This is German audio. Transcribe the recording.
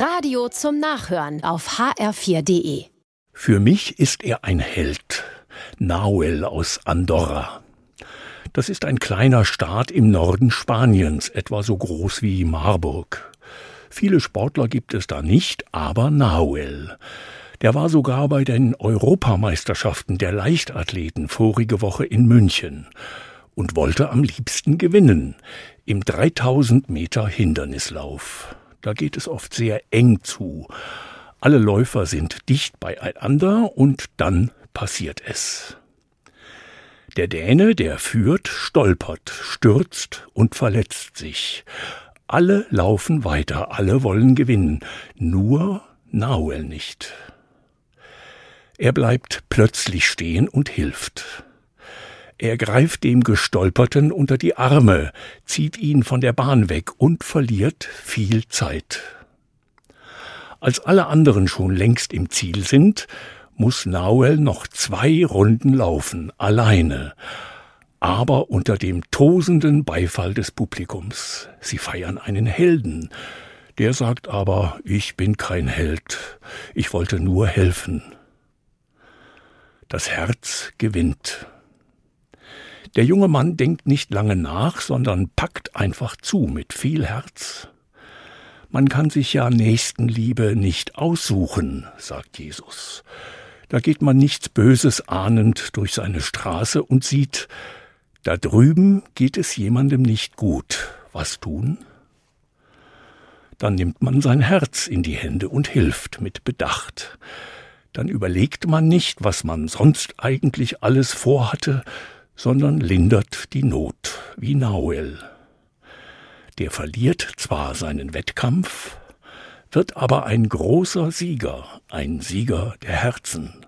Radio zum Nachhören auf hr4.de. Für mich ist er ein Held. Nahuel aus Andorra. Das ist ein kleiner Staat im Norden Spaniens, etwa so groß wie Marburg. Viele Sportler gibt es da nicht, aber Nahuel. Der war sogar bei den Europameisterschaften der Leichtathleten vorige Woche in München und wollte am liebsten gewinnen im 3000 Meter Hindernislauf. Da geht es oft sehr eng zu. Alle Läufer sind dicht beieinander und dann passiert es. Der Däne, der führt, stolpert, stürzt und verletzt sich. Alle laufen weiter, alle wollen gewinnen, nur Nauel nicht. Er bleibt plötzlich stehen und hilft. Er greift dem Gestolperten unter die Arme, zieht ihn von der Bahn weg und verliert viel Zeit. Als alle anderen schon längst im Ziel sind, muss Nauel noch zwei Runden laufen, alleine, aber unter dem tosenden Beifall des Publikums. Sie feiern einen Helden. Der sagt aber, ich bin kein Held, ich wollte nur helfen. Das Herz gewinnt. Der junge Mann denkt nicht lange nach, sondern packt einfach zu mit viel Herz. Man kann sich ja Nächstenliebe nicht aussuchen, sagt Jesus. Da geht man nichts Böses ahnend durch seine Straße und sieht, da drüben geht es jemandem nicht gut. Was tun? Dann nimmt man sein Herz in die Hände und hilft mit Bedacht. Dann überlegt man nicht, was man sonst eigentlich alles vorhatte, sondern lindert die Not, wie Nauel. Der verliert zwar seinen Wettkampf, wird aber ein großer Sieger, ein Sieger der Herzen.